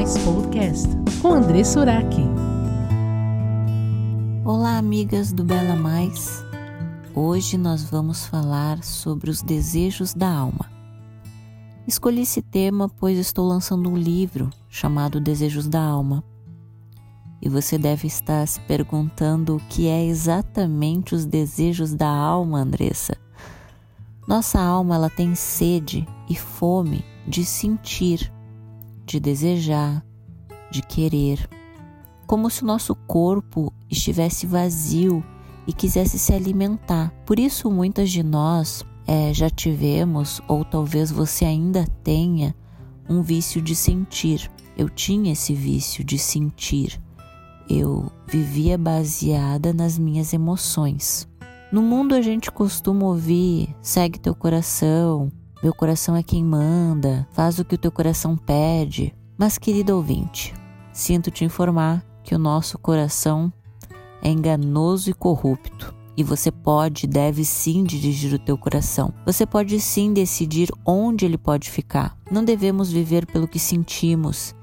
Mais Podcast com André Suraki. Olá, amigas do Bela Mais. Hoje nós vamos falar sobre os desejos da alma. Escolhi esse tema pois estou lançando um livro chamado Desejos da Alma. E você deve estar se perguntando o que é exatamente os desejos da alma, Andressa. Nossa alma ela tem sede e fome de sentir, de desejar, de querer, como se o nosso corpo estivesse vazio e quisesse se alimentar. Por isso, muitas de nós é, já tivemos, ou talvez você ainda tenha, um vício de sentir. Eu tinha esse vício de sentir. Eu vivia baseada nas minhas emoções. No mundo a gente costuma ouvir: segue teu coração, meu coração é quem manda, faz o que o teu coração pede. Mas, querido ouvinte, sinto te informar que o nosso coração é enganoso e corrupto. E você pode e deve sim dirigir o teu coração. Você pode sim decidir onde ele pode ficar. Não devemos viver pelo que sentimos,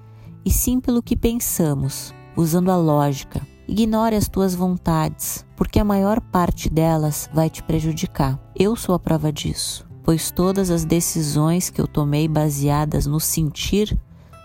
e sim pelo que pensamos, usando a lógica, Ignore as tuas vontades, porque a maior parte delas vai te prejudicar. Eu sou a prova disso, pois todas as decisões que eu tomei baseadas no sentir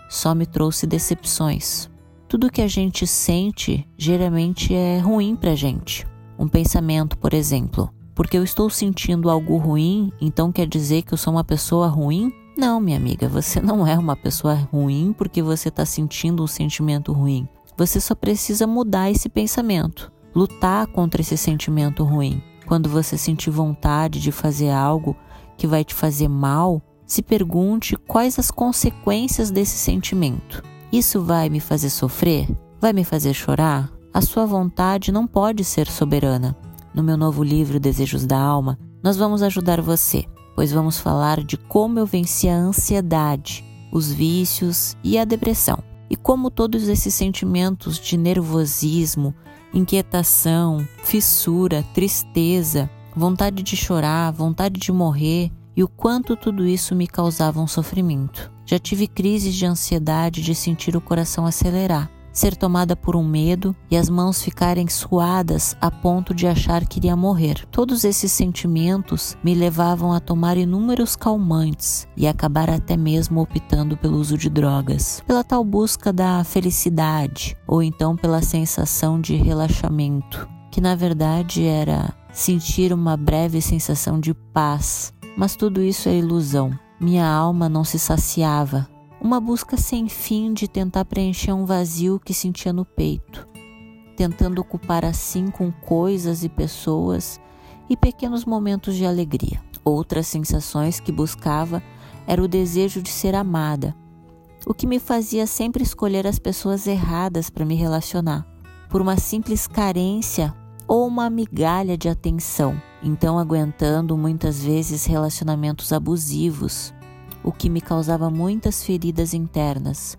só me trouxe decepções. Tudo que a gente sente geralmente é ruim pra gente. Um pensamento, por exemplo, porque eu estou sentindo algo ruim, então quer dizer que eu sou uma pessoa ruim? Não, minha amiga, você não é uma pessoa ruim porque você está sentindo um sentimento ruim. Você só precisa mudar esse pensamento, lutar contra esse sentimento ruim. Quando você sentir vontade de fazer algo que vai te fazer mal, se pergunte quais as consequências desse sentimento. Isso vai me fazer sofrer? Vai me fazer chorar? A sua vontade não pode ser soberana. No meu novo livro Desejos da Alma, nós vamos ajudar você, pois vamos falar de como eu venci a ansiedade, os vícios e a depressão e como todos esses sentimentos de nervosismo, inquietação, fissura, tristeza, vontade de chorar, vontade de morrer e o quanto tudo isso me causava um sofrimento. Já tive crises de ansiedade de sentir o coração acelerar ser tomada por um medo e as mãos ficarem suadas a ponto de achar que iria morrer. Todos esses sentimentos me levavam a tomar inúmeros calmantes e acabar até mesmo optando pelo uso de drogas, pela tal busca da felicidade ou então pela sensação de relaxamento, que na verdade era sentir uma breve sensação de paz. Mas tudo isso é ilusão. Minha alma não se saciava uma busca sem fim de tentar preencher um vazio que sentia no peito, tentando ocupar assim com coisas e pessoas e pequenos momentos de alegria. Outras sensações que buscava era o desejo de ser amada, o que me fazia sempre escolher as pessoas erradas para me relacionar, por uma simples carência ou uma migalha de atenção, então aguentando muitas vezes relacionamentos abusivos, o que me causava muitas feridas internas,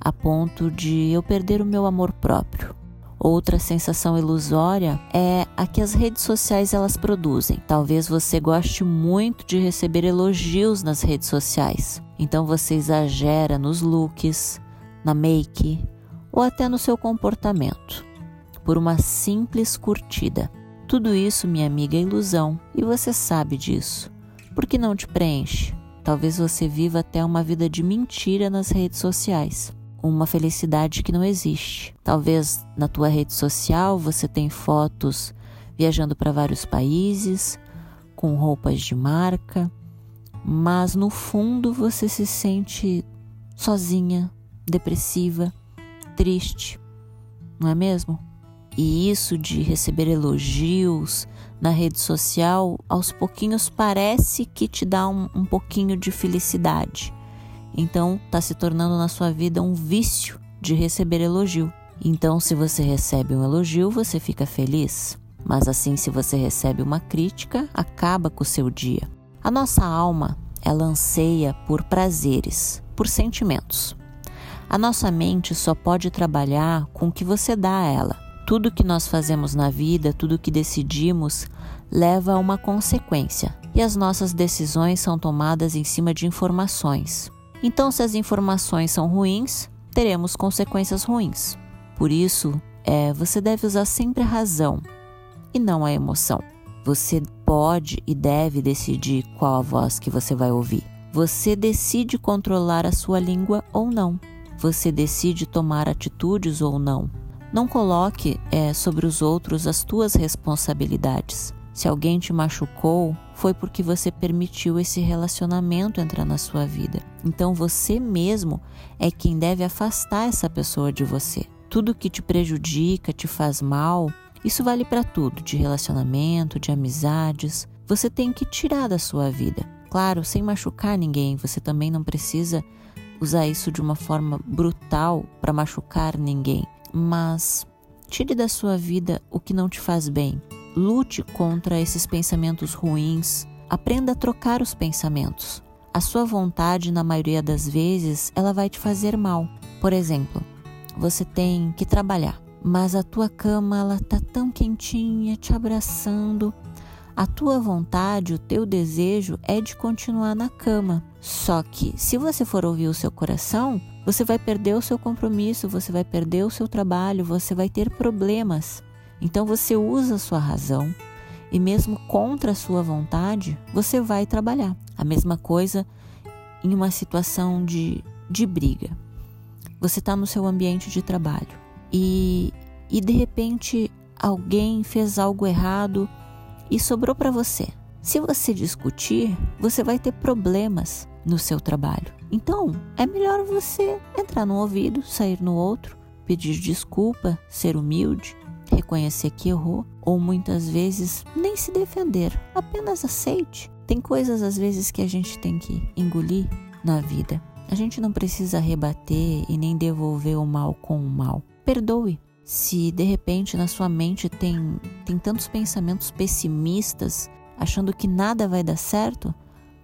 a ponto de eu perder o meu amor próprio. Outra sensação ilusória é a que as redes sociais elas produzem. Talvez você goste muito de receber elogios nas redes sociais. Então você exagera nos looks, na make ou até no seu comportamento por uma simples curtida. Tudo isso, minha amiga, é ilusão e você sabe disso. Por que não te preenche? Talvez você viva até uma vida de mentira nas redes sociais, uma felicidade que não existe. Talvez na tua rede social você tem fotos viajando para vários países, com roupas de marca, mas no fundo você se sente sozinha, depressiva, triste, não é mesmo? E isso de receber elogios na rede social, aos pouquinhos parece que te dá um, um pouquinho de felicidade. Então, está se tornando na sua vida um vício de receber elogio. Então, se você recebe um elogio, você fica feliz. Mas assim, se você recebe uma crítica, acaba com o seu dia. A nossa alma, ela anseia por prazeres, por sentimentos. A nossa mente só pode trabalhar com o que você dá a ela. Tudo que nós fazemos na vida, tudo que decidimos, leva a uma consequência, e as nossas decisões são tomadas em cima de informações. Então, se as informações são ruins, teremos consequências ruins. Por isso, é, você deve usar sempre a razão e não a emoção. Você pode e deve decidir qual a voz que você vai ouvir. Você decide controlar a sua língua ou não. Você decide tomar atitudes ou não. Não coloque é, sobre os outros as tuas responsabilidades. Se alguém te machucou, foi porque você permitiu esse relacionamento entrar na sua vida. Então você mesmo é quem deve afastar essa pessoa de você. Tudo que te prejudica, te faz mal, isso vale para tudo, de relacionamento, de amizades. Você tem que tirar da sua vida. Claro, sem machucar ninguém, você também não precisa usar isso de uma forma brutal para machucar ninguém mas tire da sua vida o que não te faz bem. Lute contra esses pensamentos ruins. Aprenda a trocar os pensamentos. A sua vontade, na maioria das vezes, ela vai te fazer mal. Por exemplo, você tem que trabalhar, mas a tua cama ela tá tão quentinha, te abraçando. A tua vontade, o teu desejo é de continuar na cama. Só que, se você for ouvir o seu coração, você vai perder o seu compromisso, você vai perder o seu trabalho, você vai ter problemas. Então você usa a sua razão e mesmo contra a sua vontade, você vai trabalhar. A mesma coisa em uma situação de, de briga. Você está no seu ambiente de trabalho e, e de repente alguém fez algo errado e sobrou para você. Se você discutir, você vai ter problemas no seu trabalho. Então, é melhor você entrar num ouvido, sair no outro, pedir desculpa, ser humilde, reconhecer que errou, ou muitas vezes nem se defender, apenas aceite. Tem coisas às vezes que a gente tem que engolir na vida. A gente não precisa rebater e nem devolver o mal com o mal. Perdoe. Se de repente na sua mente tem, tem tantos pensamentos pessimistas, achando que nada vai dar certo,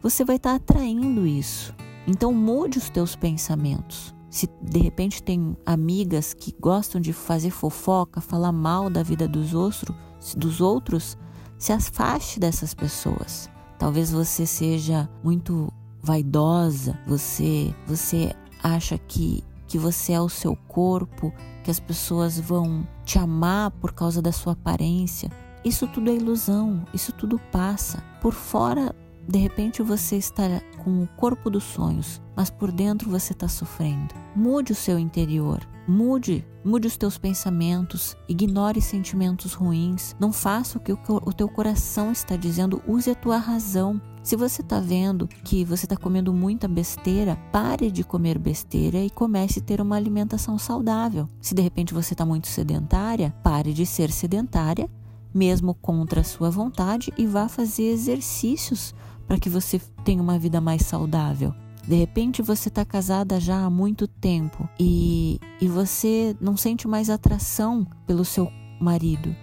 você vai estar tá atraindo isso. Então mude os teus pensamentos. Se de repente tem amigas que gostam de fazer fofoca, falar mal da vida dos outros, dos outros, se afaste dessas pessoas. Talvez você seja muito vaidosa, você você acha que que você é o seu corpo, que as pessoas vão te amar por causa da sua aparência. Isso tudo é ilusão, isso tudo passa. Por fora de repente você está com o corpo dos sonhos, mas por dentro você está sofrendo. Mude o seu interior. Mude, mude os teus pensamentos, ignore sentimentos ruins, não faça o que o teu coração está dizendo, use a tua razão. Se você está vendo que você está comendo muita besteira, pare de comer besteira e comece a ter uma alimentação saudável. Se de repente você está muito sedentária, pare de ser sedentária, mesmo contra a sua vontade, e vá fazer exercícios para que você tenha uma vida mais saudável. De repente você está casada já há muito tempo e, e você não sente mais atração pelo seu marido.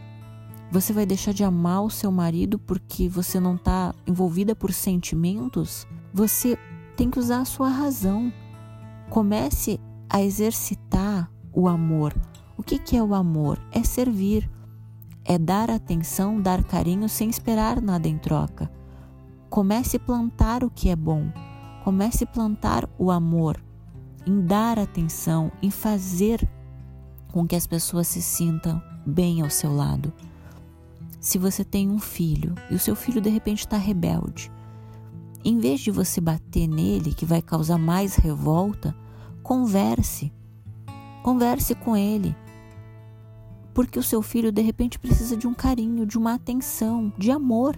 Você vai deixar de amar o seu marido porque você não está envolvida por sentimentos? Você tem que usar a sua razão. Comece a exercitar o amor. O que, que é o amor? É servir, é dar atenção, dar carinho sem esperar nada em troca. Comece a plantar o que é bom. Comece a plantar o amor, em dar atenção, em fazer com que as pessoas se sintam bem ao seu lado. Se você tem um filho e o seu filho de repente está rebelde, em vez de você bater nele, que vai causar mais revolta, converse. Converse com ele. Porque o seu filho de repente precisa de um carinho, de uma atenção, de amor.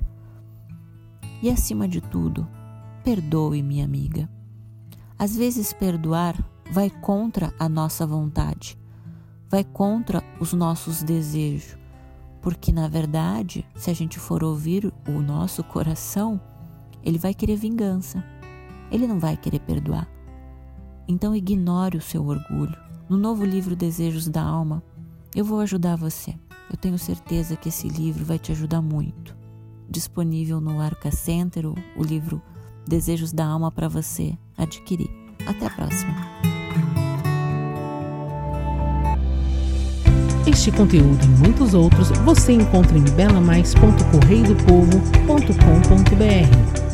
E acima de tudo, perdoe, minha amiga. Às vezes, perdoar vai contra a nossa vontade, vai contra os nossos desejos, porque na verdade, se a gente for ouvir o nosso coração, ele vai querer vingança, ele não vai querer perdoar. Então, ignore o seu orgulho. No novo livro Desejos da Alma, eu vou ajudar você. Eu tenho certeza que esse livro vai te ajudar muito disponível no Arca Center, o, livro Desejos da Alma para você adquirir. Até a próxima. Este conteúdo e muitos outros você encontra em belamais.correidopovo.com.br.